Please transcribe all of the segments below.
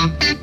Thank you.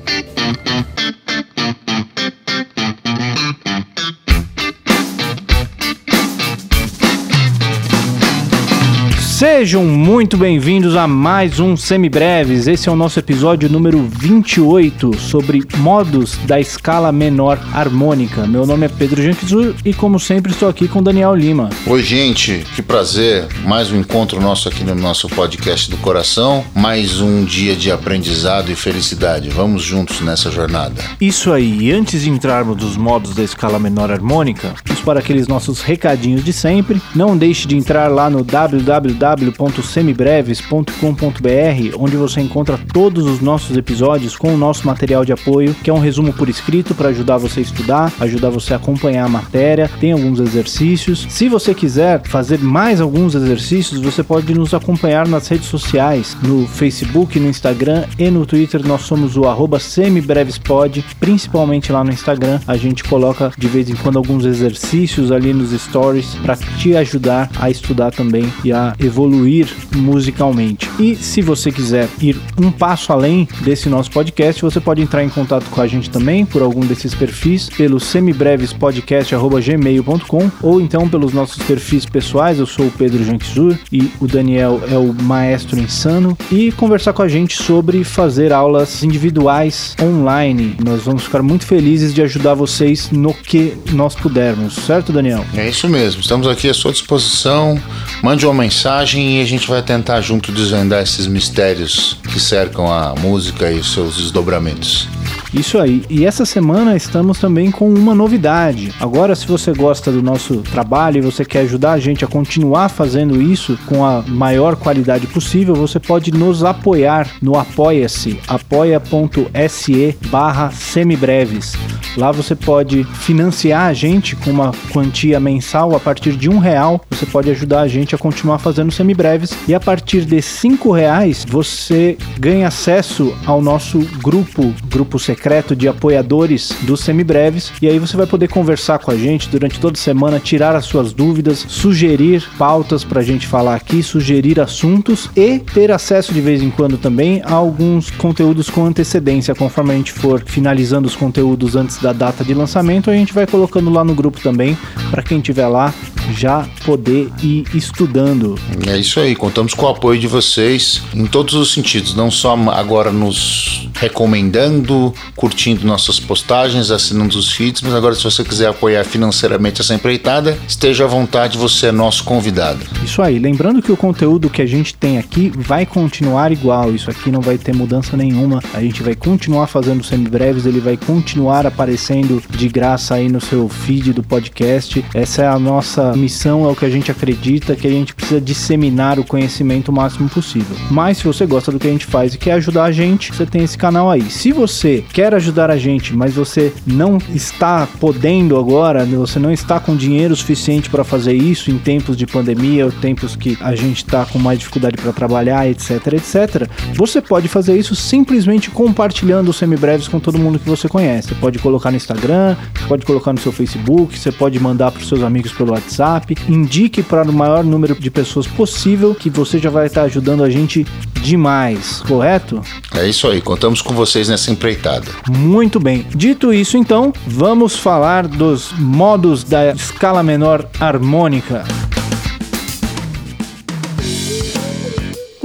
Sejam muito bem-vindos a mais um Semibreves. Esse é o nosso episódio número 28 sobre modos da escala menor harmônica. Meu nome é Pedro Janquizur e, como sempre, estou aqui com Daniel Lima. Oi, gente, que prazer. Mais um encontro nosso aqui no nosso podcast do coração. Mais um dia de aprendizado e felicidade. Vamos juntos nessa jornada. Isso aí. E antes de entrarmos nos modos da escala menor harmônica, vamos para aqueles nossos recadinhos de sempre. Não deixe de entrar lá no www www.semibreves.com.br, onde você encontra todos os nossos episódios com o nosso material de apoio, que é um resumo por escrito para ajudar você a estudar, ajudar você a acompanhar a matéria. Tem alguns exercícios. Se você quiser fazer mais alguns exercícios, você pode nos acompanhar nas redes sociais, no Facebook, no Instagram e no Twitter. Nós somos o arroba semibrevespod, principalmente lá no Instagram. A gente coloca de vez em quando alguns exercícios ali nos stories para te ajudar a estudar também e a evoluir evoluir musicalmente. E se você quiser ir um passo além desse nosso podcast, você pode entrar em contato com a gente também por algum desses perfis, pelo semibrevespodcast.gmail.com ou então pelos nossos perfis pessoais. Eu sou o Pedro Janquizur e o Daniel é o maestro insano e conversar com a gente sobre fazer aulas individuais online. Nós vamos ficar muito felizes de ajudar vocês no que nós pudermos, certo, Daniel? É isso mesmo. Estamos aqui à sua disposição. Mande uma mensagem e a gente vai tentar junto desvendar esses mistérios que cercam a música e os seus desdobramentos. Isso aí. E essa semana estamos também com uma novidade. Agora, se você gosta do nosso trabalho e você quer ajudar a gente a continuar fazendo isso com a maior qualidade possível, você pode nos apoiar no Apoia-se, apoia.se barra semibreves. Lá você pode financiar a gente com uma quantia mensal a partir de um real. Você pode ajudar a gente a continuar fazendo semibreves e a partir de cinco reais você ganha acesso ao nosso grupo, grupo secreto secreto de apoiadores dos semibreves e aí você vai poder conversar com a gente durante toda a semana, tirar as suas dúvidas, sugerir pautas para a gente falar aqui, sugerir assuntos e ter acesso de vez em quando também a alguns conteúdos com antecedência, conforme a gente for finalizando os conteúdos antes da data de lançamento, a gente vai colocando lá no grupo também para quem estiver lá já poder ir estudando. É isso aí, contamos com o apoio de vocês em todos os sentidos, não só agora nos recomendando, curtindo nossas postagens, assinando os feeds, mas agora se você quiser apoiar financeiramente essa empreitada, esteja à vontade, você é nosso convidado. Isso aí, lembrando que o conteúdo que a gente tem aqui vai continuar igual, isso aqui não vai ter mudança nenhuma, a gente vai continuar fazendo semibreves, ele vai continuar aparecendo de graça aí no seu feed do podcast. Essa é a nossa missão, é o que a gente acredita, que a gente precisa disseminar o conhecimento o máximo possível. Mas se você gosta do que a gente faz e quer ajudar a gente, você tem esse canal aí. Se você quer ajudar a gente, mas você não está podendo agora, você não está com dinheiro suficiente para fazer isso em tempos de pandemia, ou tempos que a gente está com mais dificuldade para trabalhar, etc, etc, você pode fazer isso simplesmente compartilhando os semibreves com todo mundo que você conhece. Você pode colocar no Instagram, pode colocar no seu Facebook, você pode mandar para os seus amigos pelo WhatsApp indique para o maior número de pessoas possível que você já vai estar ajudando a gente demais, correto? É isso aí, contamos com vocês nessa empreitada. Muito bem. Dito isso, então, vamos falar dos modos da escala menor harmônica.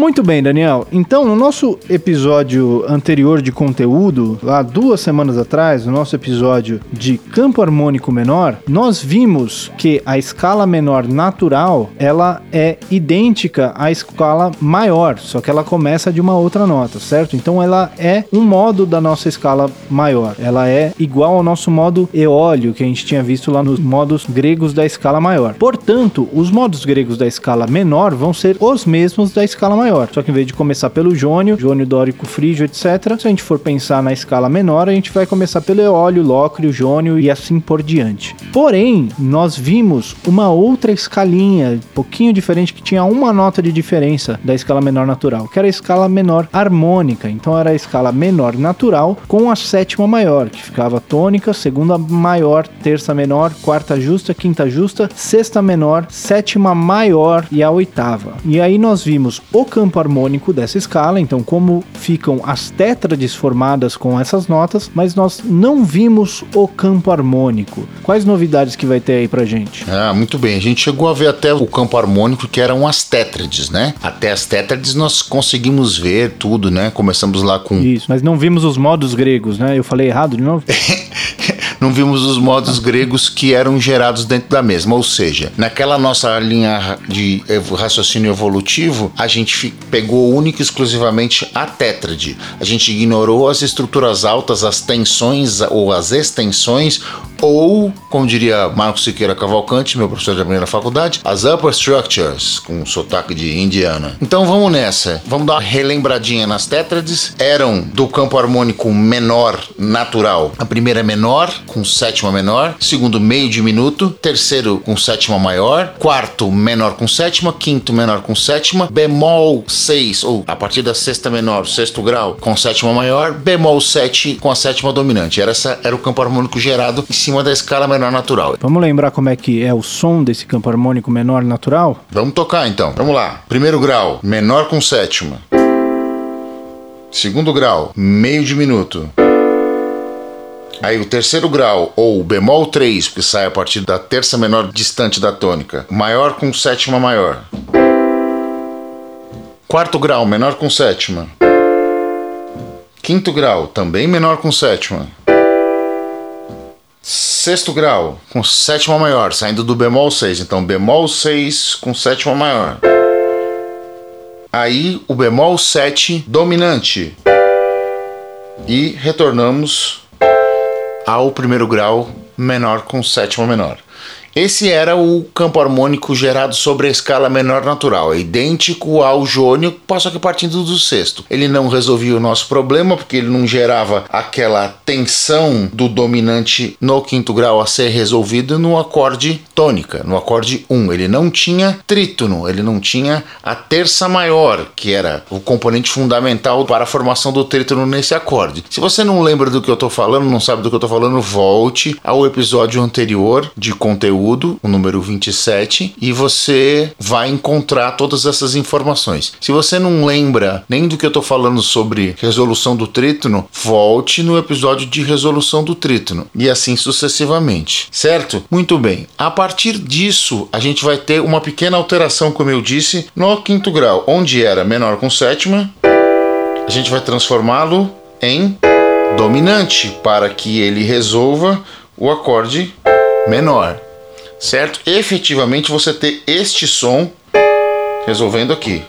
Muito bem, Daniel. Então, no nosso episódio anterior de conteúdo, lá duas semanas atrás, no nosso episódio de campo harmônico menor, nós vimos que a escala menor natural, ela é idêntica à escala maior, só que ela começa de uma outra nota, certo? Então ela é um modo da nossa escala maior. Ela é igual ao nosso modo eólio que a gente tinha visto lá nos modos gregos da escala maior. Portanto, os modos gregos da escala menor vão ser os mesmos da escala maior maior. Só que em vez de começar pelo jônio, jônio dórico, frígio, etc., se a gente for pensar na escala menor, a gente vai começar pelo eólio, lócrio, jônio e assim por diante. Porém, nós vimos uma outra escalinha, um pouquinho diferente, que tinha uma nota de diferença da escala menor natural, que era a escala menor harmônica. Então era a escala menor natural com a sétima maior, que ficava tônica, segunda maior, terça menor, quarta justa, quinta justa, sexta menor, sétima maior e a oitava. E aí nós vimos o campo harmônico dessa escala, então como ficam as tétrades formadas com essas notas, mas nós não vimos o campo harmônico. Quais novidades que vai ter aí pra gente? Ah, muito bem. A gente chegou a ver até o campo harmônico que eram as tétrades, né? Até as tétrades nós conseguimos ver tudo, né? Começamos lá com Isso, mas não vimos os modos gregos, né? Eu falei errado de novo? não vimos os modos gregos que eram gerados dentro da mesma. Ou seja, naquela nossa linha de raciocínio evolutivo, a gente pegou única e exclusivamente a tétrade. A gente ignorou as estruturas altas, as tensões ou as extensões, ou, como diria Marcos Siqueira Cavalcante, meu professor de primeira faculdade, as upper structures, com sotaque de indiana. Então vamos nessa. Vamos dar uma relembradinha nas tétrades. Eram do campo harmônico menor natural. A primeira é menor, com sétima menor. Segundo, meio diminuto. Terceiro, com sétima maior. Quarto, menor com sétima. Quinto, menor com sétima. Bemol 6, ou a partir da sexta menor, sexto grau, com sétima maior. Bemol 7 com a sétima dominante. Era, essa, era o campo harmônico gerado em cima da escala menor natural. Vamos lembrar como é que é o som desse campo harmônico menor natural? Vamos tocar então. Vamos lá. Primeiro grau, menor com sétima. Segundo grau, meio diminuto. Aí o terceiro grau, ou bemol 3, que sai a partir da terça menor distante da tônica, maior com sétima maior. Quarto grau, menor com sétima. Quinto grau, também menor com sétima. Sexto grau, com sétima maior, saindo do bemol 6. Então, bemol 6 com sétima maior. Aí, o bemol 7 dominante. E retornamos ao primeiro grau menor com sétima menor. Esse era o campo harmônico gerado sobre a escala menor natural, idêntico ao jônio, só que partindo do sexto. Ele não resolvia o nosso problema porque ele não gerava aquela tensão do dominante no quinto grau a ser resolvido no acorde tônica, no acorde 1. Ele não tinha trítono, ele não tinha a terça maior, que era o componente fundamental para a formação do trítono nesse acorde. Se você não lembra do que eu estou falando, não sabe do que eu estou falando, volte ao episódio anterior de conteúdo conteúdo, o número 27, e você vai encontrar todas essas informações. Se você não lembra nem do que eu estou falando sobre resolução do trítono, volte no episódio de resolução do trítono e assim sucessivamente, certo? Muito bem. A partir disso, a gente vai ter uma pequena alteração, como eu disse, no quinto grau, onde era menor com sétima, a gente vai transformá-lo em dominante para que ele resolva o acorde menor certo? Efetivamente você ter este som resolvendo aqui.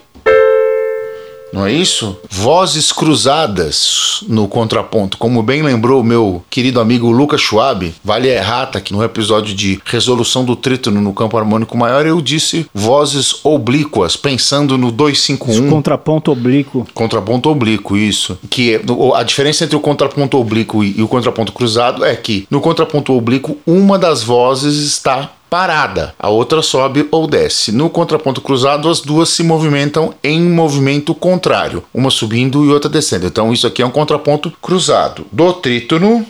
Não é isso? Vozes cruzadas no contraponto. Como bem lembrou o meu querido amigo Lucas Schwab, vale a errata que no episódio de resolução do trítono no campo harmônico maior eu disse vozes oblíquas, pensando no 251. Contraponto oblíquo. Contraponto oblíquo, isso. Que é, a diferença entre o contraponto oblíquo e o contraponto cruzado é que no contraponto oblíquo uma das vozes está parada, a outra sobe ou desce. No contraponto cruzado, as duas se movimentam em movimento contrário, uma subindo e outra descendo. Então, isso aqui é um contraponto cruzado do trítono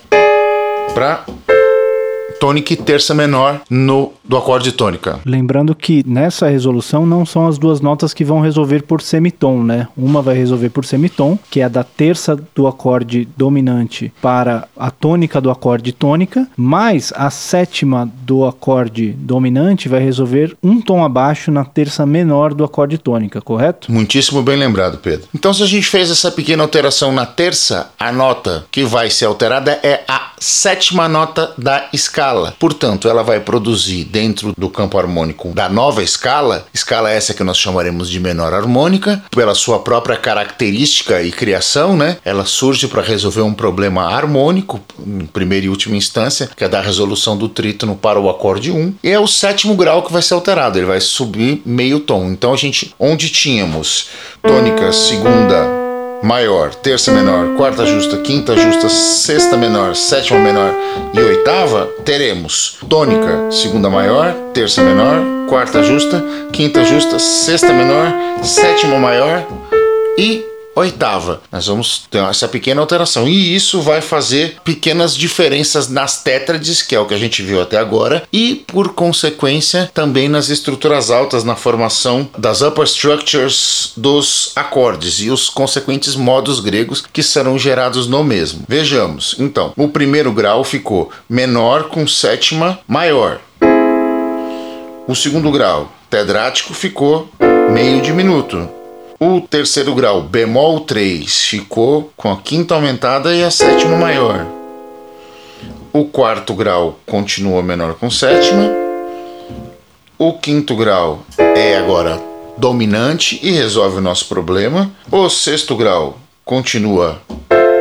para tônica e terça menor no do acorde tônica. Lembrando que nessa resolução não são as duas notas que vão resolver por semitom, né? Uma vai resolver por semitom, que é a da terça do acorde dominante para a tônica do acorde tônica, mais a sétima do acorde dominante vai resolver um tom abaixo na terça menor do acorde tônica, correto? Muitíssimo bem lembrado, Pedro. Então, se a gente fez essa pequena alteração na terça, a nota que vai ser alterada é a sétima nota da escala escala. Portanto, ela vai produzir dentro do campo harmônico da nova escala, escala essa que nós chamaremos de menor harmônica, pela sua própria característica e criação, né? Ela surge para resolver um problema harmônico, em primeira e última instância, que é da resolução do trítono para o acorde 1, e é o sétimo grau que vai ser alterado, ele vai subir meio tom. Então a gente, onde tínhamos tônica segunda maior, terça menor, quarta justa, quinta justa, sexta menor, sétima menor e oitava, teremos tônica, segunda maior, terça menor, quarta justa, quinta justa, sexta menor, sétima maior e oitava. Nós vamos ter essa pequena alteração. E isso vai fazer pequenas diferenças nas tétrades, que é o que a gente viu até agora, e por consequência também nas estruturas altas, na formação das upper structures dos acordes e os consequentes modos gregos que serão gerados no mesmo. Vejamos, então, o primeiro grau ficou menor com sétima maior. O segundo grau, tedrático, ficou meio diminuto. O terceiro grau, bemol 3, ficou com a quinta aumentada e a sétima maior. O quarto grau continua menor com sétima. O quinto grau é agora dominante e resolve o nosso problema. O sexto grau continua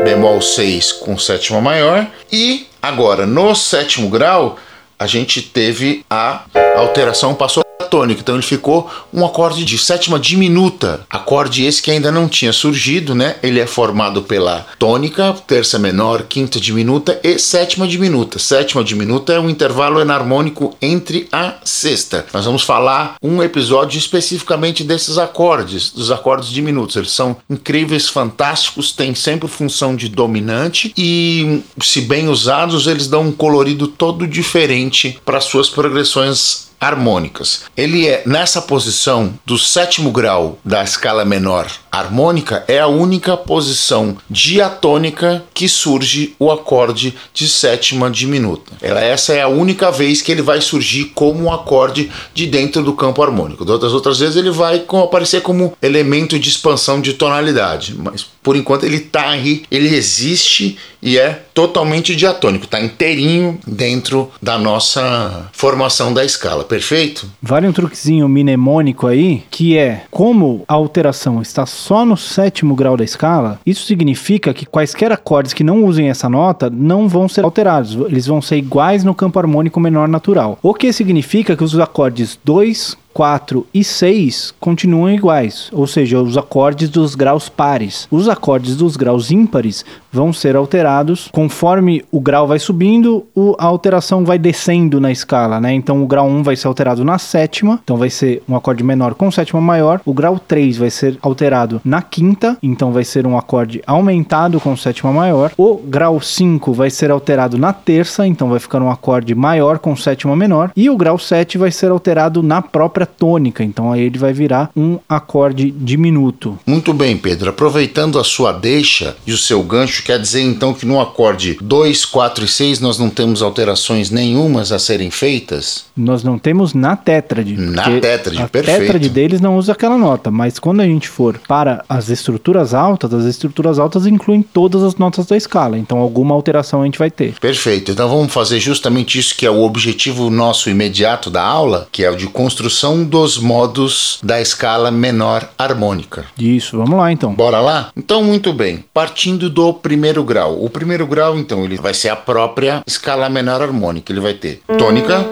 bemol 6 com sétima maior. E agora, no sétimo grau, a gente teve a alteração, passou tônica, então ele ficou um acorde de sétima diminuta, acorde esse que ainda não tinha surgido, né? Ele é formado pela tônica, terça menor, quinta diminuta e sétima diminuta. Sétima diminuta é um intervalo enarmônico entre a sexta. Nós vamos falar um episódio especificamente desses acordes, dos acordes diminutos. Eles são incríveis, fantásticos, têm sempre função de dominante e, se bem usados, eles dão um colorido todo diferente para suas progressões harmônicas. Ele é nessa posição do sétimo grau da escala menor harmônica, é a única posição diatônica que surge o acorde de sétima diminuta. Essa é a única vez que ele vai surgir como um acorde de dentro do campo harmônico. Outras outras vezes ele vai aparecer como elemento de expansão de tonalidade, mas por enquanto ele está aí, ele existe e é totalmente diatônico, está inteirinho dentro da nossa formação da escala, perfeito? Vale um truquezinho mnemônico aí, que é como a alteração está só no sétimo grau da escala, isso significa que quaisquer acordes que não usem essa nota não vão ser alterados, eles vão ser iguais no campo harmônico menor natural. O que significa que os acordes 2, 4 e 6 continuam iguais, ou seja, os acordes dos graus pares. Os acordes dos graus ímpares vão ser alterados conforme o grau vai subindo, a alteração vai descendo na escala, né? Então o grau 1 vai ser alterado na sétima, então vai ser um acorde menor com sétima maior. O grau 3 vai ser alterado na quinta, então vai ser um acorde aumentado com sétima maior. O grau 5 vai ser alterado na terça, então vai ficar um acorde maior com sétima menor. E o grau 7 vai ser alterado na própria tônica, então aí ele vai virar um acorde diminuto. Muito bem, Pedro. Aproveitando a sua deixa e o seu gancho, quer dizer então que no acorde 2, 4 e 6 nós não temos alterações nenhumas a serem feitas? Nós não temos na tétrade. Na tétrade, a perfeito. A tétrade deles não usa aquela nota, mas quando a gente for para as estruturas altas, as estruturas altas incluem todas as notas da escala, então alguma alteração a gente vai ter. Perfeito. Então vamos fazer justamente isso que é o objetivo nosso imediato da aula, que é o de construção dos modos da escala menor harmônica. Isso, vamos lá então. Bora lá? Então, muito bem. Partindo do primeiro grau. O primeiro grau, então, ele vai ser a própria escala menor harmônica. Ele vai ter tônica,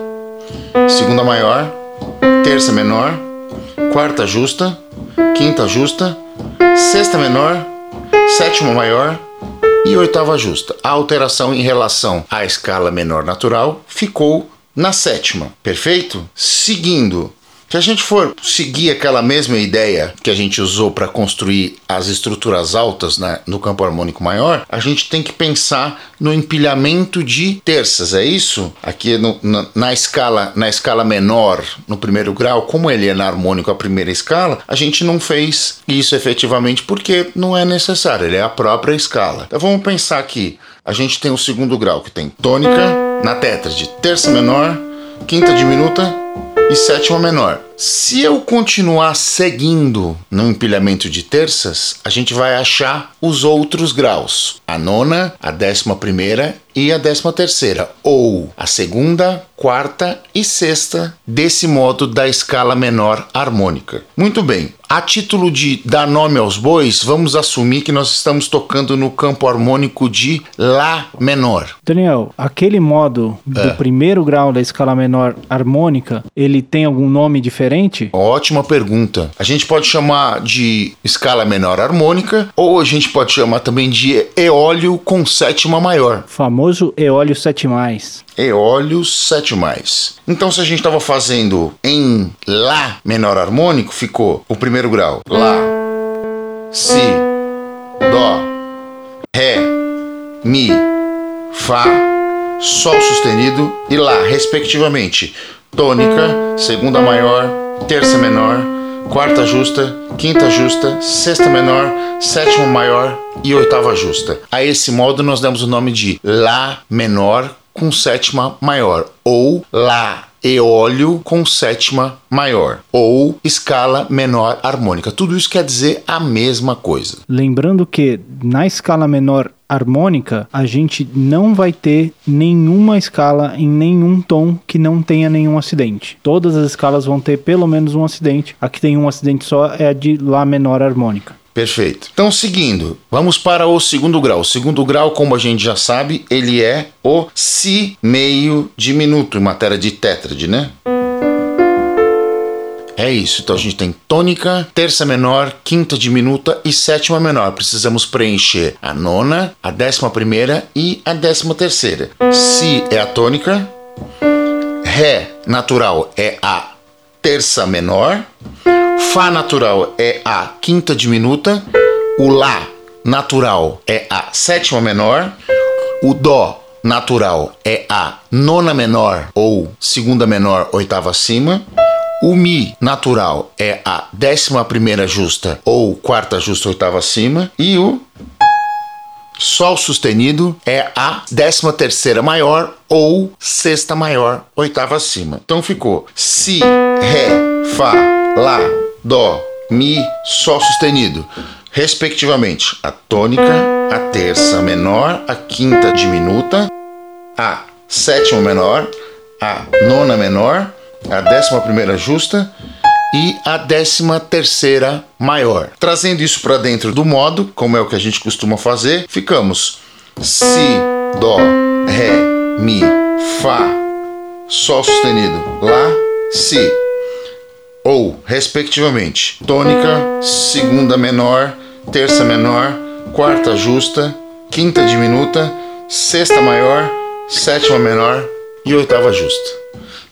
segunda maior, terça menor, quarta justa, quinta justa, sexta menor, sétima maior e oitava justa. A alteração em relação à escala menor natural ficou na sétima, perfeito? Seguindo se a gente for seguir aquela mesma ideia que a gente usou para construir as estruturas altas né, no campo harmônico maior, a gente tem que pensar no empilhamento de terças, é isso? Aqui no, na, na, escala na escala menor, no primeiro grau, como ele é na harmônico a primeira escala, a gente não fez isso efetivamente porque não é necessário, ele é a própria escala. Então vamos pensar aqui, a gente tem o segundo grau que tem tônica na tétrade, terça menor, quinta diminuta e sétima menor. Se eu continuar seguindo no empilhamento de terças, a gente vai achar os outros graus: a nona, a décima primeira e a décima terceira, ou a segunda, quarta e sexta desse modo da escala menor harmônica. Muito bem. A título de dar nome aos bois, vamos assumir que nós estamos tocando no campo harmônico de Lá menor. Daniel, aquele modo do é. primeiro grau da escala menor harmônica, ele tem algum nome diferente? Ótima pergunta. A gente pode chamar de escala menor harmônica, ou a gente pode chamar também de eólio com sétima maior. Famoso eólio 7 mais. Eólio 7 mais. Então, se a gente estava fazendo em Lá menor harmônico, ficou o primeiro grau Lá, Si, Dó, Ré, Mi, Fá, Sol sustenido e Lá, respectivamente. Tônica, segunda maior, terça menor, quarta justa, quinta justa, sexta menor, sétima maior e oitava justa. A esse modo nós damos o nome de Lá menor com sétima maior ou Lá eólio com sétima maior ou escala menor harmônica. Tudo isso quer dizer a mesma coisa. Lembrando que na escala menor harmônica, a gente não vai ter nenhuma escala em nenhum tom que não tenha nenhum acidente. Todas as escalas vão ter pelo menos um acidente. A que tem um acidente só é a de Lá menor harmônica. Perfeito. Então, seguindo, vamos para o segundo grau. O segundo grau, como a gente já sabe, ele é o Si meio diminuto em matéria de tétrade, né? É isso. Então a gente tem tônica, terça menor, quinta diminuta e sétima menor. Precisamos preencher a nona, a décima primeira e a décima terceira. Si é a tônica, Ré natural é a terça menor, Fá natural é a quinta diminuta, o Lá natural é a sétima menor, o Dó natural é a nona menor ou segunda menor, oitava acima. O Mi natural é a décima primeira justa ou quarta justa, oitava acima. E o Sol sustenido é a décima terceira maior ou sexta maior, oitava acima. Então ficou Si, Ré, Fá, Lá, Dó, Mi, Sol sustenido. Respectivamente, a tônica, a terça menor, a quinta diminuta, a sétima menor, a nona menor, a décima primeira justa e a décima terceira maior. Trazendo isso para dentro do modo, como é o que a gente costuma fazer, ficamos Si, Dó, Ré, Mi, Fá, Sol sustenido, Lá, Si. Ou, respectivamente, tônica, segunda menor, terça menor, quarta justa, quinta diminuta, sexta maior, sétima menor e oitava justa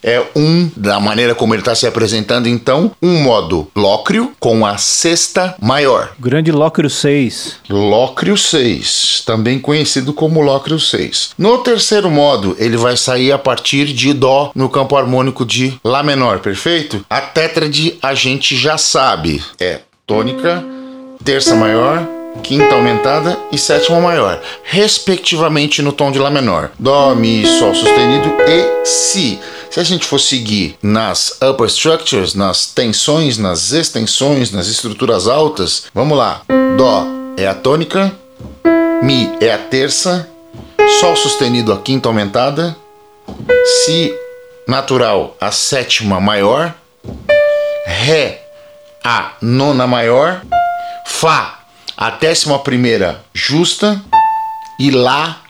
é um, da maneira como ele está se apresentando, então, um modo lócrio com a sexta maior. Grande Lócrio 6. Lócrio 6, também conhecido como Lócrio 6. No terceiro modo, ele vai sair a partir de Dó no campo harmônico de Lá menor, perfeito? A tétrade a gente já sabe, é tônica, terça maior, quinta aumentada e sétima maior, respectivamente no tom de Lá menor. Dó, Mi, Sol sustenido e Si. Se a gente for seguir nas upper structures, nas tensões, nas extensões, nas estruturas altas, vamos lá. Dó é a tônica, Mi é a terça, Sol sustenido a quinta aumentada, Si natural a sétima maior, Ré a nona maior, Fá a décima primeira justa e Lá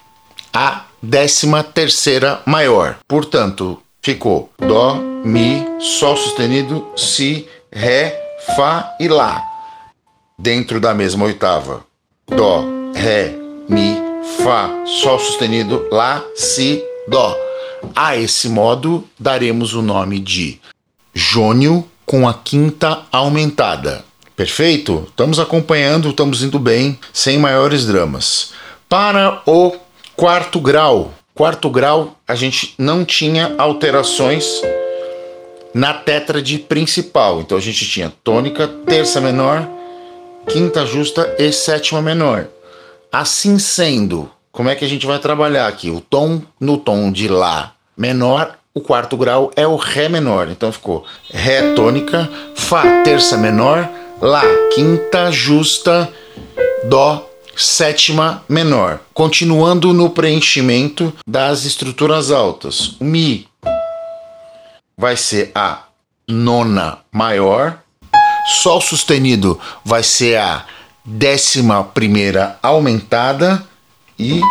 a décima terceira maior. Portanto, ficou Dó, Mi, Sol sustenido, Si, Ré, Fá e Lá. Dentro da mesma oitava. Dó, Ré, Mi, Fá, Sol sustenido, Lá, Si, Dó. A esse modo daremos o nome de jônio com a quinta aumentada. Perfeito? Estamos acompanhando, estamos indo bem, sem maiores dramas. Para o quarto grau. Quarto grau, a gente não tinha alterações na tétrade principal. Então a gente tinha tônica, terça menor, quinta justa e sétima menor. Assim sendo, como é que a gente vai trabalhar aqui? O tom no tom de Lá menor, o quarto grau é o Ré menor. Então ficou Ré tônica, Fá terça menor, Lá, quinta justa, Dó, sétima menor. Continuando no preenchimento das estruturas altas. O Mi vai ser a nona maior. Sol sustenido vai ser a décima primeira aumentada. E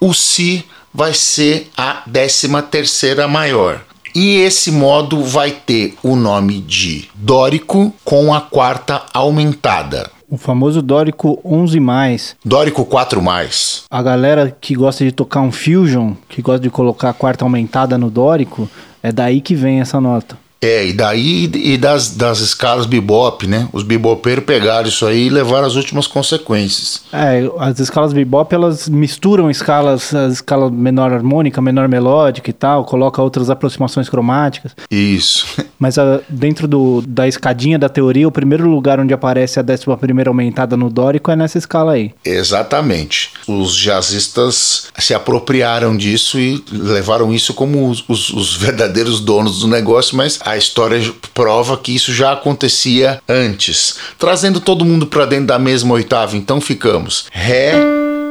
o Si vai ser a décima terceira maior. E esse modo vai ter o nome de dórico com a quarta aumentada. O famoso dórico 11 mais. Dórico 4 mais. A galera que gosta de tocar um fusion, que gosta de colocar a quarta aumentada no dórico, é daí que vem essa nota. É, e daí e das, das escalas bebop, né? Os bebopeiros pegaram isso aí e levaram as últimas consequências. É, as escalas bebop, elas misturam escalas, a escala menor harmônica, menor melódica e tal, coloca outras aproximações cromáticas. Isso. Mas a, dentro do, da escadinha da teoria, o primeiro lugar onde aparece a décima primeira aumentada no dórico é nessa escala aí. Exatamente. Os jazzistas se apropriaram disso e levaram isso como os, os, os verdadeiros donos do negócio, mas a história prova que isso já acontecia antes. Trazendo todo mundo para dentro da mesma oitava, então ficamos Ré,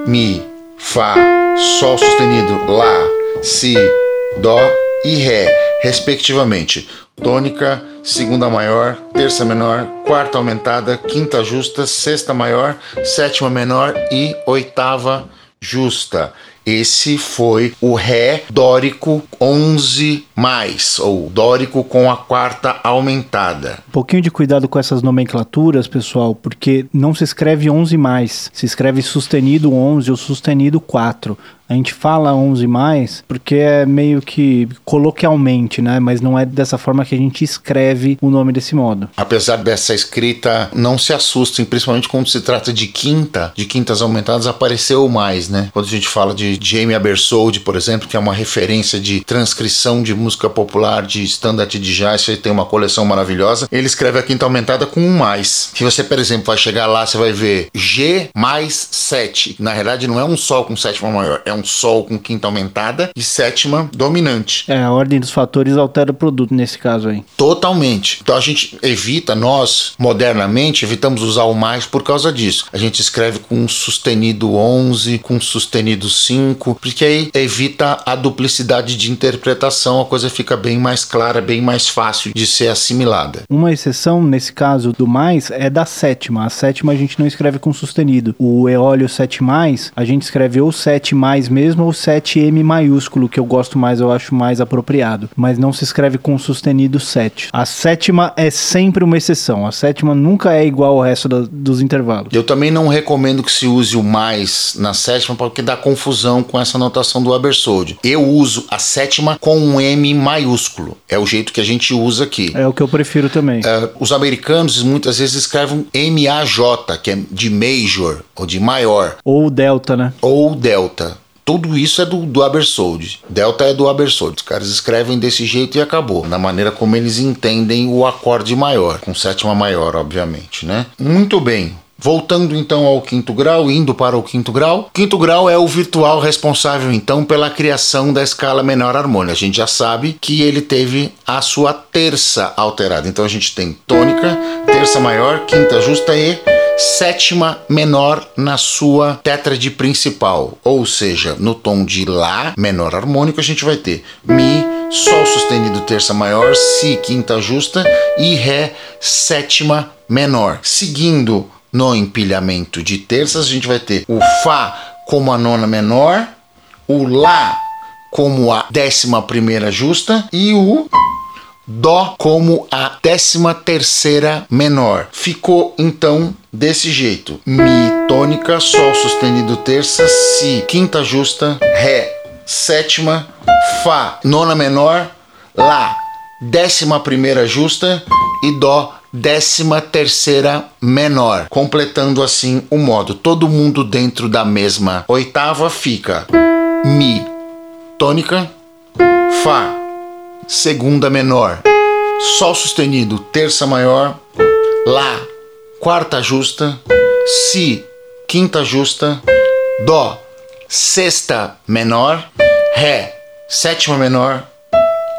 Mi, Fá, Sol sustenido, Lá, Si, Dó e Ré, respectivamente. Tônica, segunda maior, terça menor, quarta aumentada, quinta justa, sexta maior, sétima menor e oitava justa. Esse foi o Ré dórico 11 mais, ou dórico com a quarta aumentada. Um pouquinho de cuidado com essas nomenclaturas, pessoal, porque não se escreve 11 mais, se escreve sustenido 11 ou sustenido 4. A gente fala 11 mais porque é meio que coloquialmente, né? Mas não é dessa forma que a gente escreve o nome desse modo. Apesar dessa escrita, não se assustem, principalmente quando se trata de quinta, de quintas aumentadas, apareceu mais, né? Quando a gente fala de Jamie Abersold, por exemplo, que é uma referência de transcrição de música popular, de standard de jazz, você tem uma coleção maravilhosa, ele escreve a quinta aumentada com um mais. Se você, por exemplo, vai chegar lá, você vai ver G mais 7. Na realidade, não é um Sol com sétima maior, é um Sol com quinta aumentada e sétima dominante. É, a ordem dos fatores altera o produto nesse caso aí. Totalmente. Então a gente evita, nós, modernamente, evitamos usar o mais por causa disso. A gente escreve com sustenido 11, com sustenido 5, porque aí evita a duplicidade de interpretação, a coisa fica bem mais clara, bem mais fácil de ser assimilada. Uma exceção nesse caso do mais é da sétima. A sétima a gente não escreve com sustenido. O eólio 7 mais, a gente escreve ou 7 mais mesmo ou 7M maiúsculo, que eu gosto mais, eu acho mais apropriado. Mas não se escreve com sustenido 7. A sétima é sempre uma exceção. A sétima nunca é igual ao resto da, dos intervalos. Eu também não recomendo que se use o mais na sétima, porque dá confusão com essa notação do Abersold. Eu uso a sétima com um M maiúsculo. É o jeito que a gente usa aqui. É o que eu prefiro também. Uh, os americanos muitas vezes escrevem M-A-J, que é de major ou de maior. Ou delta, né? Ou delta. Tudo isso é do, do Abersold. Delta é do Abersold. Os caras escrevem desse jeito e acabou. Na maneira como eles entendem o acorde maior. Com sétima maior, obviamente, né? Muito bem. Voltando então ao quinto grau, indo para o quinto grau. Quinto grau é o virtual responsável então pela criação da escala menor harmônica. A gente já sabe que ele teve a sua terça alterada. Então a gente tem tônica, terça maior, quinta justa e sétima menor na sua tétrade principal, ou seja, no tom de Lá menor harmônico, a gente vai ter Mi, Sol sustenido terça maior, Si quinta justa e Ré sétima menor. Seguindo no empilhamento de terças, a gente vai ter o Fá como a nona menor, o Lá como a décima primeira justa e o Dó como a décima terceira menor. Ficou então desse jeito: Mi tônica, Sol sustenido terça, Si quinta justa, Ré sétima, Fá nona menor, Lá décima primeira justa e Dó décima terceira menor, completando assim o modo. Todo mundo dentro da mesma oitava fica Mi tônica, Fá segunda menor, Sol sustenido, terça maior, Lá, quarta justa, Si, quinta justa, Dó, sexta menor, Ré, sétima menor.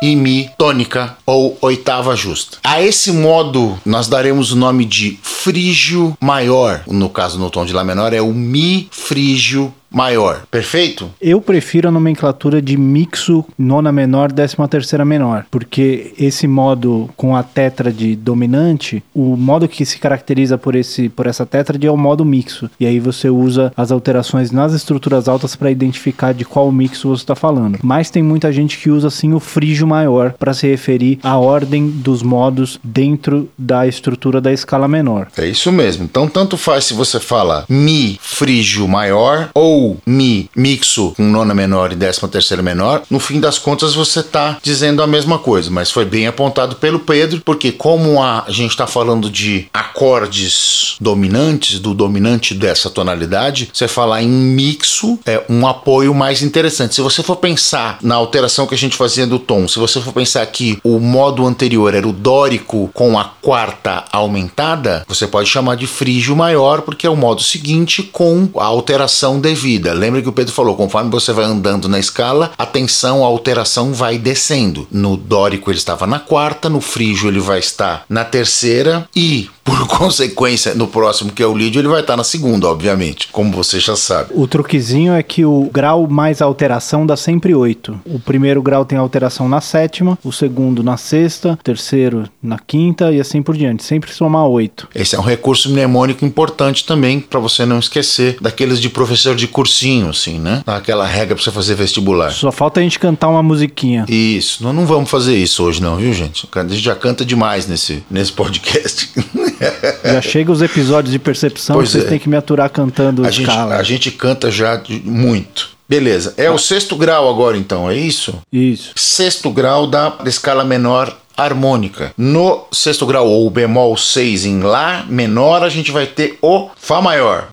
E Mi tônica ou oitava justa. A esse modo nós daremos o nome de frígio maior. No caso no tom de Lá menor é o Mi frígio maior. Perfeito? Eu prefiro a nomenclatura de mixo nona menor, décima terceira menor, porque esse modo com a tétrade dominante, o modo que se caracteriza por esse por essa tétrade é o modo mixo. E aí você usa as alterações nas estruturas altas para identificar de qual mixo você está falando. Mas tem muita gente que usa assim o frígio maior para se referir à ordem dos modos dentro da estrutura da escala menor. É isso mesmo. Então tanto faz se você fala mi frígio maior ou ou Mi mixo com nona menor e décima terceira menor, no fim das contas você está dizendo a mesma coisa, mas foi bem apontado pelo Pedro, porque como a, a gente está falando de acordes dominantes, do dominante dessa tonalidade, você falar em mixo é um apoio mais interessante. Se você for pensar na alteração que a gente fazia do tom, se você for pensar que o modo anterior era o dórico com a quarta aumentada, você pode chamar de frígio maior, porque é o modo seguinte com a alteração devida. Lembra que o Pedro falou, conforme você vai andando na escala, a tensão, a alteração vai descendo. No dórico ele estava na quarta, no frígio ele vai estar na terceira e por consequência, no próximo, que é o lídio, ele vai estar na segunda, obviamente, como você já sabe. O truquezinho é que o grau mais alteração dá sempre 8. O primeiro grau tem alteração na sétima, o segundo na sexta, o terceiro na quinta e assim por diante. Sempre somar 8. Esse é um recurso mnemônico importante também para você não esquecer daqueles de professor de cursinho, assim, né? Aquela regra para você fazer vestibular. Só falta a gente cantar uma musiquinha. Isso. Nós não vamos fazer isso hoje, não, viu, gente? A gente já canta demais nesse, nesse podcast. Já chega os episódios de percepção pois vocês é. têm que me aturar cantando a. Gente, a gente canta já muito. Beleza. É o sexto grau agora, então, é isso? Isso. Sexto grau da escala menor harmônica. No sexto grau, ou bemol 6 em Lá menor, a gente vai ter o Fá maior.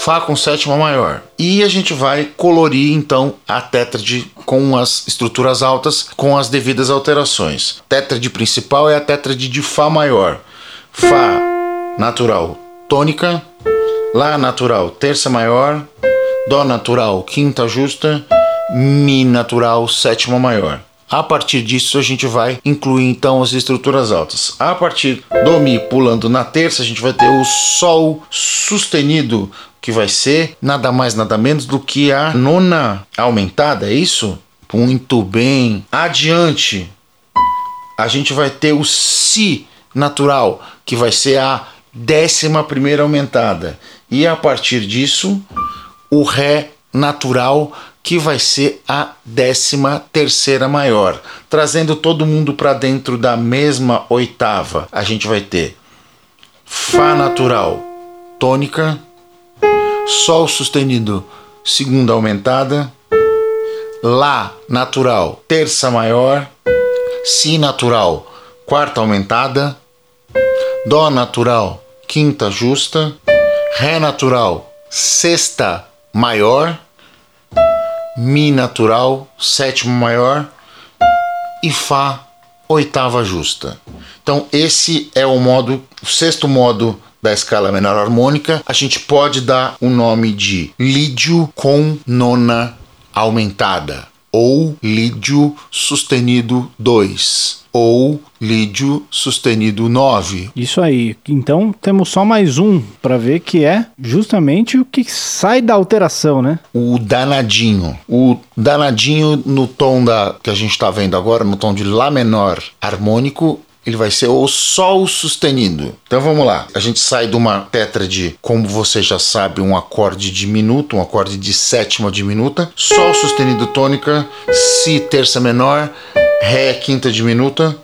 Fá com sétima maior. E a gente vai colorir então a tétrade com as estruturas altas com as devidas alterações. Tétrade principal é a tétrade de Fá maior. Fá natural tônica, Lá natural terça maior, Dó natural quinta justa, Mi natural sétima maior. A partir disso, a gente vai incluir então as estruturas altas. A partir do Mi pulando na terça, a gente vai ter o Sol sustenido que vai ser nada mais nada menos do que a nona aumentada, é isso? Muito bem. Adiante, a gente vai ter o Si natural, que vai ser a décima primeira aumentada. E a partir disso, o Ré natural, que vai ser a décima terceira maior. Trazendo todo mundo para dentro da mesma oitava, a gente vai ter Fá natural, tônica, Sol sustenido, segunda aumentada, Lá natural, terça maior, Si natural, quarta aumentada, Dó natural, quinta justa, Ré natural, sexta maior, Mi natural, sétima maior. E Fá, oitava justa. Então, esse é o modo, o sexto modo da escala menor harmônica, a gente pode dar o nome de lídio com nona aumentada ou lídio sustenido 2 ou lídio sustenido 9. Isso aí. Então temos só mais um para ver que é justamente o que sai da alteração, né? O danadinho. O danadinho no tom da que a gente está vendo agora, no tom de lá menor harmônico, ele vai ser o Sol sustenido. Então vamos lá. A gente sai de uma tétrade, como você já sabe, um acorde diminuto, um acorde de sétima diminuta, Sol sustenido tônica, Si terça menor, Ré quinta diminuta,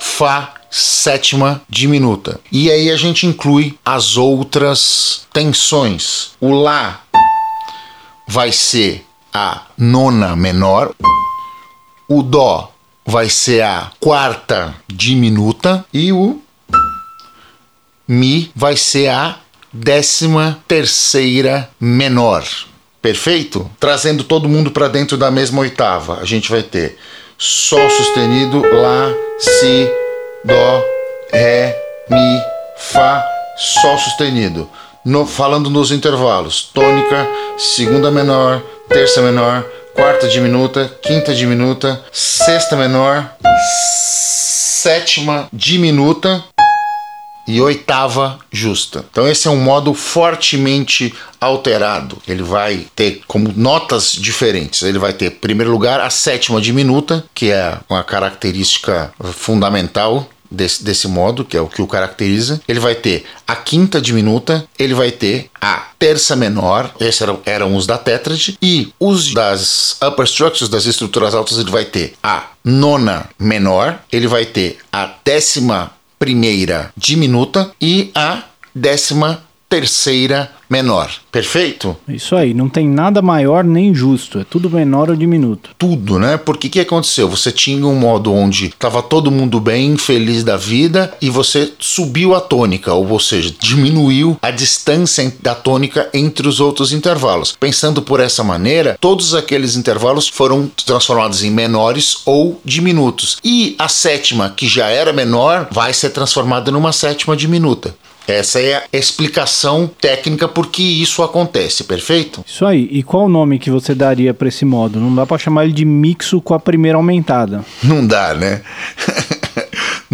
Fá sétima diminuta. E aí a gente inclui as outras tensões. O Lá vai ser a nona menor, o Dó vai ser a quarta diminuta e o Mi vai ser a décima terceira menor. Perfeito? Trazendo todo mundo para dentro da mesma oitava. A gente vai ter Sol sustenido, Lá, Si, Dó, Ré, Mi, Fá, Sol sustenido. No, falando nos intervalos: tônica, segunda menor, terça menor, quarta diminuta, quinta diminuta, sexta menor, sétima diminuta e oitava justa. Então esse é um modo fortemente alterado. Ele vai ter como notas diferentes. Ele vai ter, em primeiro lugar, a sétima diminuta, que é uma característica fundamental desse, desse modo, que é o que o caracteriza. Ele vai ter a quinta diminuta, ele vai ter a terça menor, esses eram, eram os da tétrade, e os das upper structures, das estruturas altas, ele vai ter a nona menor, ele vai ter a décima primeira diminuta e a décima terceira menor. Perfeito? Isso aí, não tem nada maior nem justo, é tudo menor ou diminuto. Tudo, né? Porque o que aconteceu? Você tinha um modo onde estava todo mundo bem, feliz da vida, e você subiu a tônica, ou seja, diminuiu a distância da tônica entre os outros intervalos. Pensando por essa maneira, todos aqueles intervalos foram transformados em menores ou diminutos. E a sétima, que já era menor, vai ser transformada numa sétima diminuta. Essa é a explicação técnica por que isso acontece, perfeito? Isso aí. E qual o nome que você daria para esse modo? Não dá para chamar ele de mixo com a primeira aumentada. Não dá, né?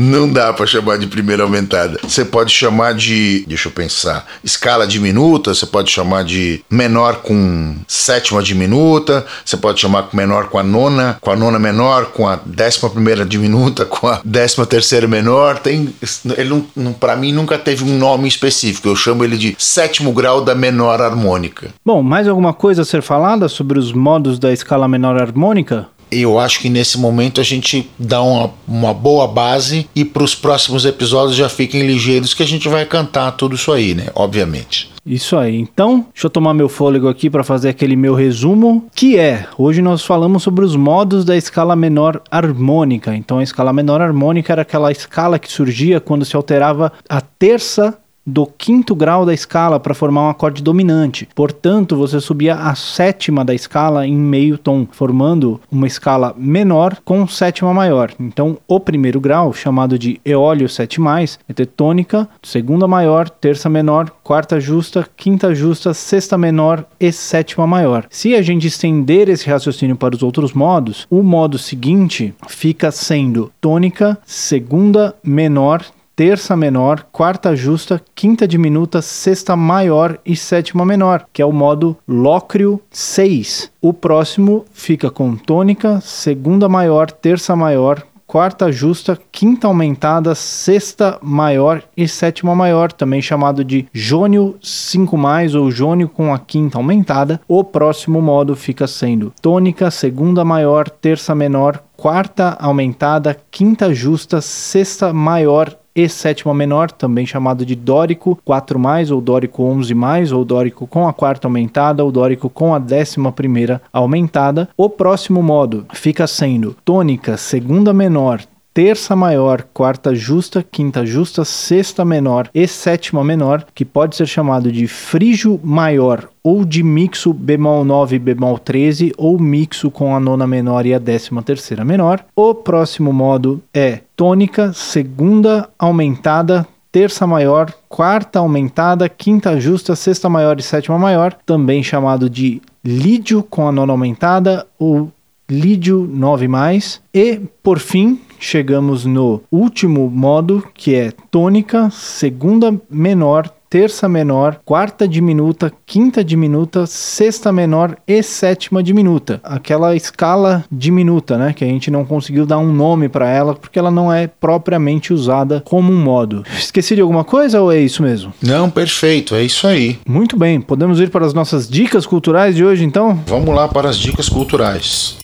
Não dá para chamar de primeira aumentada. Você pode chamar de, deixa eu pensar, escala diminuta, você pode chamar de menor com sétima diminuta, você pode chamar com menor com a nona, com a nona menor, com a décima primeira diminuta, com a décima terceira menor. Tem, ele não, não para mim nunca teve um nome específico. Eu chamo ele de sétimo grau da menor harmônica. Bom, mais alguma coisa a ser falada sobre os modos da escala menor harmônica? Eu acho que nesse momento a gente dá uma, uma boa base e para os próximos episódios já fiquem ligeiros que a gente vai cantar tudo isso aí, né? Obviamente. Isso aí. Então, deixa eu tomar meu fôlego aqui para fazer aquele meu resumo, que é, hoje nós falamos sobre os modos da escala menor harmônica. Então, a escala menor harmônica era aquela escala que surgia quando se alterava a terça do quinto grau da escala para formar um acorde dominante. Portanto, você subia a sétima da escala em meio tom, formando uma escala menor com sétima maior. Então, o primeiro grau, chamado de eólio 7+, é ter tônica, segunda maior, terça menor, quarta justa, quinta justa, sexta menor e sétima maior. Se a gente estender esse raciocínio para os outros modos, o modo seguinte fica sendo tônica, segunda menor, terça menor, quarta justa, quinta diminuta, sexta maior e sétima menor, que é o modo Lócrio 6. O próximo fica com tônica, segunda maior, terça maior, quarta justa, quinta aumentada, sexta maior e sétima maior, também chamado de jônio 5 mais ou jônio com a quinta aumentada. O próximo modo fica sendo tônica, segunda maior, terça menor, quarta aumentada, quinta justa, sexta maior e sétima menor, também chamado de dórico 4 mais ou dórico 11 mais ou dórico com a quarta aumentada ou dórico com a décima primeira aumentada. O próximo modo fica sendo tônica segunda menor, terça maior, quarta justa, quinta justa, sexta menor e sétima menor, que pode ser chamado de frígio maior ou de mixo bemol 9 bemol 13 ou mixo com a nona menor e a décima terceira menor. O próximo modo é tônica, segunda aumentada, terça maior, quarta aumentada, quinta justa, sexta maior e sétima maior, também chamado de lídio com a nona aumentada ou lídio 9 mais. E por fim, chegamos no último modo, que é tônica, segunda menor, terça menor, quarta diminuta, quinta diminuta, sexta menor e sétima diminuta. Aquela escala diminuta, né, que a gente não conseguiu dar um nome para ela porque ela não é propriamente usada como um modo. Esqueci de alguma coisa ou é isso mesmo? Não, perfeito, é isso aí. Muito bem, podemos ir para as nossas dicas culturais de hoje então? Vamos lá para as dicas culturais.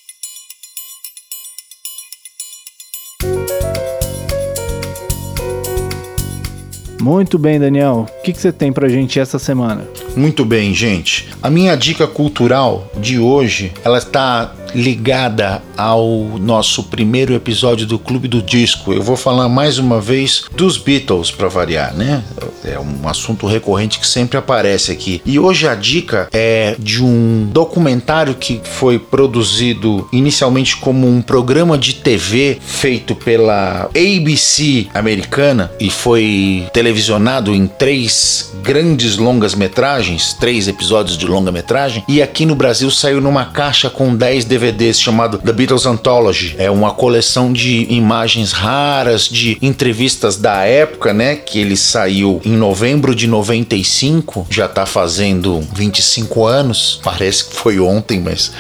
Muito bem, Daniel. O que, que você tem pra gente essa semana? Muito bem, gente. A minha dica cultural de hoje, ela está ligada ao nosso primeiro episódio do Clube do Disco. Eu vou falar mais uma vez dos Beatles para variar, né? É um assunto recorrente que sempre aparece aqui. E hoje a dica é de um documentário que foi produzido inicialmente como um programa de TV feito pela ABC americana e foi televisionado em três grandes longas metragens, três episódios de longa metragem, e aqui no Brasil saiu numa caixa com 10 DVDs chamado The Beatles Anthology. É uma coleção de imagens raras, de entrevistas da época, né? Que ele saiu em novembro de 95, já tá fazendo 25 anos. Parece que foi ontem, mas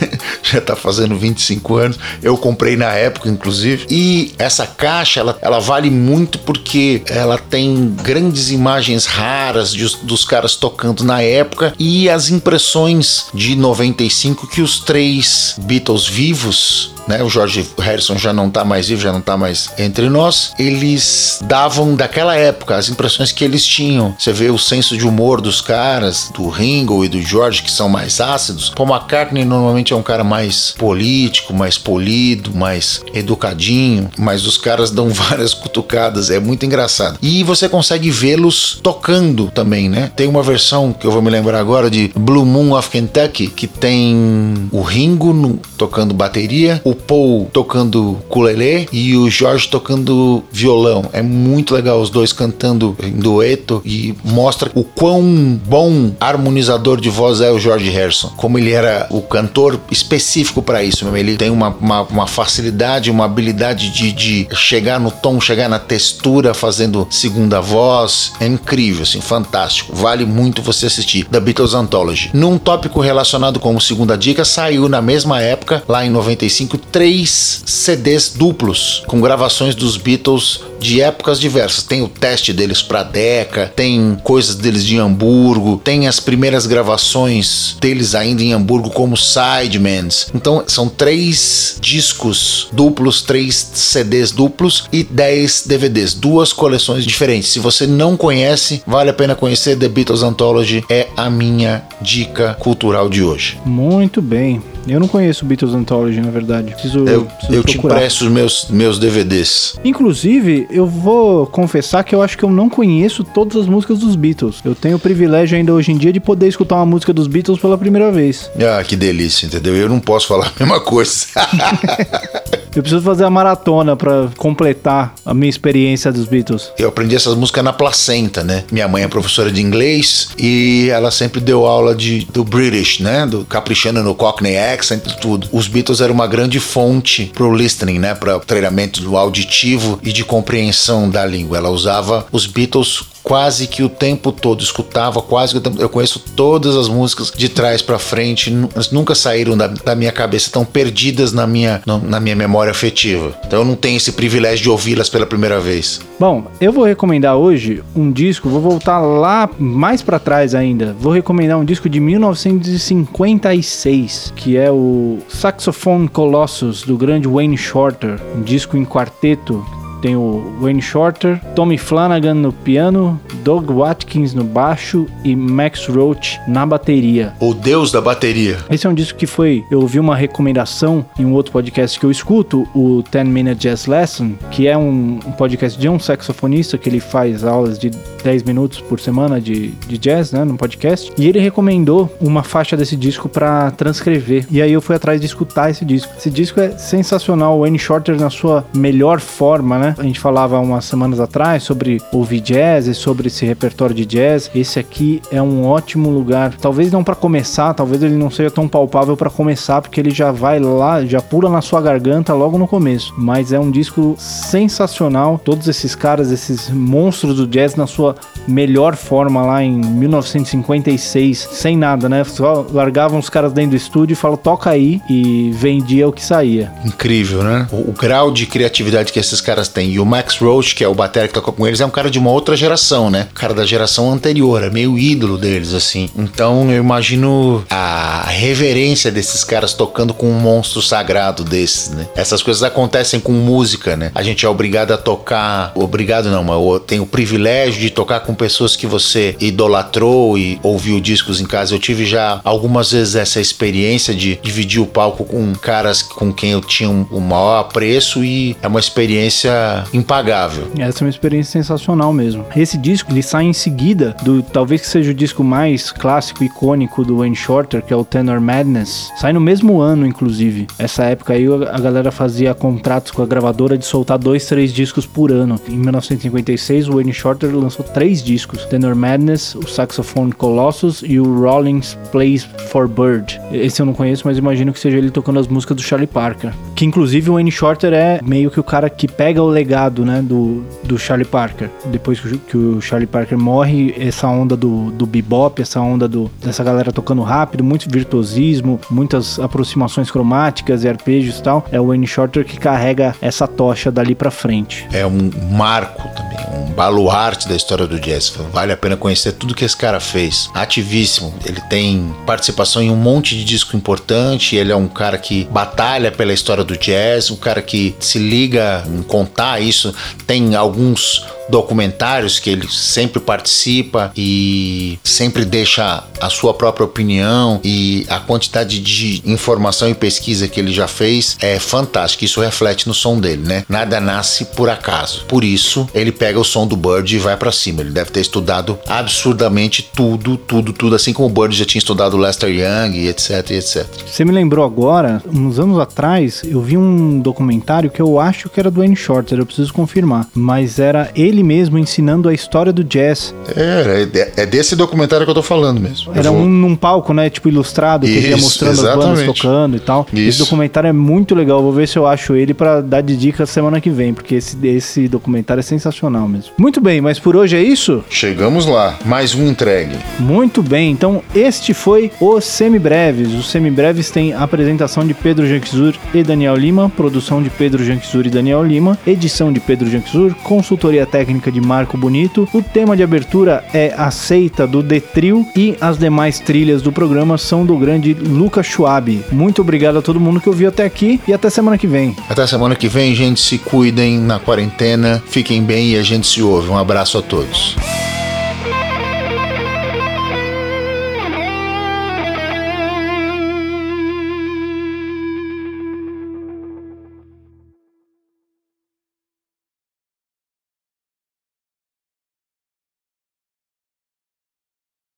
já tá fazendo 25 anos. Eu comprei na época, inclusive. E essa caixa, ela, ela vale muito porque ela tem grandes imagens raras de, dos caras tocando na época e as impressões de 95 que os três Beatles vivos né? O George Harrison já não tá mais vivo, já não tá mais entre nós. Eles davam daquela época as impressões que eles tinham. Você vê o senso de humor dos caras, do Ringo e do George, que são mais ácidos. Paul McCartney normalmente é um cara mais político, mais polido, mais educadinho, mas os caras dão várias cutucadas, é muito engraçado. E você consegue vê-los tocando também, né? Tem uma versão que eu vou me lembrar agora de Blue Moon of Kentucky, que tem o Ringo no, tocando bateria, o Paul tocando ukulele e o Jorge tocando violão. É muito legal os dois cantando em dueto e mostra o quão bom harmonizador de voz é o George Harrison. Como ele era o cantor específico para isso. Ele tem uma, uma, uma, facilidade, uma habilidade de, de chegar no tom, chegar na textura, fazendo segunda voz. É incrível, assim, fantástico. Vale muito você assistir. The Beatles Anthology. Num tópico relacionado com o segunda dica, saiu na mesma época, lá em 95, três CDs duplos com gravações dos Beatles de épocas diversas. Tem o teste deles para Deca, tem coisas deles de Hamburgo, tem as primeiras gravações deles ainda em Hamburgo como Sidemans. Então são três discos duplos, três CDs duplos e dez DVDs, duas coleções diferentes. Se você não conhece, vale a pena conhecer The Beatles Anthology, é a minha dica cultural de hoje. Muito bem. Eu não conheço Beatles Anthology, na verdade. Preciso, eu preciso eu te empresto os meus, meus DVDs. Inclusive, eu vou confessar que eu acho que eu não conheço todas as músicas dos Beatles. Eu tenho o privilégio ainda hoje em dia de poder escutar uma música dos Beatles pela primeira vez. Ah, que delícia, entendeu? Eu não posso falar a mesma coisa. Eu preciso fazer a maratona para completar a minha experiência dos Beatles. Eu aprendi essas músicas na placenta, né? Minha mãe é professora de inglês e ela sempre deu aula de, do British, né? Do caprichando no Cockney accent e tudo. Os Beatles eram uma grande fonte pro listening, né? Para treinamento do auditivo e de compreensão da língua. Ela usava os Beatles quase que o tempo todo, escutava quase que o tempo Eu conheço todas as músicas de trás para frente, nunca saíram da, da, minha cabeça, estão perdidas na minha, na minha memória afetiva. Então eu não tenho esse privilégio de ouvi-las pela primeira vez. Bom, eu vou recomendar hoje um disco, vou voltar lá mais para trás ainda. Vou recomendar um disco de 1956, que é o Saxophone Colossus do grande Wayne Shorter, um disco em quarteto tem o Wayne Shorter, Tommy Flanagan no piano, Doug Watkins no baixo e Max Roach na bateria. O deus da bateria. Esse é um disco que foi. Eu ouvi uma recomendação em um outro podcast que eu escuto, o 10 Minute Jazz Lesson, que é um, um podcast de um saxofonista que ele faz aulas de 10 minutos por semana de, de jazz, né, no podcast. E ele recomendou uma faixa desse disco para transcrever. E aí eu fui atrás de escutar esse disco. Esse disco é sensacional. O Wayne Shorter na sua melhor forma, né? A gente falava umas semanas atrás sobre ouvir jazz e sobre esse repertório de jazz. Esse aqui é um ótimo lugar. Talvez não para começar, talvez ele não seja tão palpável para começar, porque ele já vai lá, já pula na sua garganta logo no começo. Mas é um disco sensacional. Todos esses caras, esses monstros do jazz na sua melhor forma lá em 1956, sem nada, né? Só largavam os caras dentro do estúdio e falavam, toca aí, e vendia o que saía. Incrível, né? O, o grau de criatividade que esses caras têm. E o Max Roach, que é o batera que toca com eles, é um cara de uma outra geração, né? O cara da geração anterior, é meio ídolo deles, assim. Então eu imagino a reverência desses caras tocando com um monstro sagrado desses, né? Essas coisas acontecem com música, né? A gente é obrigado a tocar, obrigado não, mas tem o privilégio de tocar com pessoas que você idolatrou e ouviu discos em casa. Eu tive já algumas vezes essa experiência de dividir o palco com caras com quem eu tinha um, um maior apreço e é uma experiência impagável. Essa é uma experiência sensacional mesmo. Esse disco ele sai em seguida do talvez que seja o disco mais clássico icônico do Wayne Shorter, que é o Tenor Madness. Sai no mesmo ano, inclusive. Essa época aí a galera fazia contratos com a gravadora de soltar dois, três discos por ano. Em 1956 o Wayne Shorter lançou três discos: Tenor Madness, o Saxophone Colossus e o Rollins Plays for Bird. Esse eu não conheço, mas imagino que seja ele tocando as músicas do Charlie Parker. Que inclusive o Wayne Shorter é meio que o cara que pega o legado, né, do, do Charlie Parker. Depois que, o Charlie Parker morre, essa onda do, do bebop, essa onda do, dessa galera tocando rápido, muito virtuosismo, muitas aproximações cromáticas e arpejos e tal, é o Wayne Shorter que carrega essa tocha dali para frente. É um marco também, um baluarte da história história do jazz. Vale a pena conhecer tudo que esse cara fez. Ativíssimo. Ele tem participação em um monte de disco importante. Ele é um cara que batalha pela história do jazz, um cara que se liga em contar isso. Tem alguns documentários que ele sempre participa e sempre deixa a sua própria opinião e a quantidade de informação e pesquisa que ele já fez é fantástica. Isso reflete no som dele, né? Nada nasce por acaso. Por isso, ele pega o som do Bird e vai para cima. Ele deve ter estudado absurdamente tudo, tudo, tudo, assim como o Bird já tinha estudado Lester Young, etc, etc. Você me lembrou agora, uns anos atrás, eu vi um documentário que eu acho que era do Wayne Shorter, eu preciso confirmar, mas era ele mesmo ensinando a história do jazz. É, é, é desse documentário que eu tô falando mesmo. Era vou... um num palco, né, tipo ilustrado, que Isso, ele ia mostrando exatamente. as bandas tocando e tal. Isso. Esse documentário é muito legal, vou ver se eu acho ele para dar de dica semana que vem, porque esse, esse documentário é sensacional mesmo. Muito bem, mas por hoje é isso? Chegamos lá, mais um entregue. Muito bem, então este foi o Semibreves. Os Semibreves tem apresentação de Pedro Janquizur e Daniel Lima, produção de Pedro Janquizur e Daniel Lima, edição de Pedro Janquizur, consultoria técnica de Marco Bonito. O tema de abertura é a seita do Detril e as demais trilhas do programa são do grande Lucas Schwab. Muito obrigado a todo mundo que ouviu até aqui e até semana que vem. Até semana que vem, gente. Se cuidem na quarentena, fiquem bem e a gente se ouve. Um abraço a todos.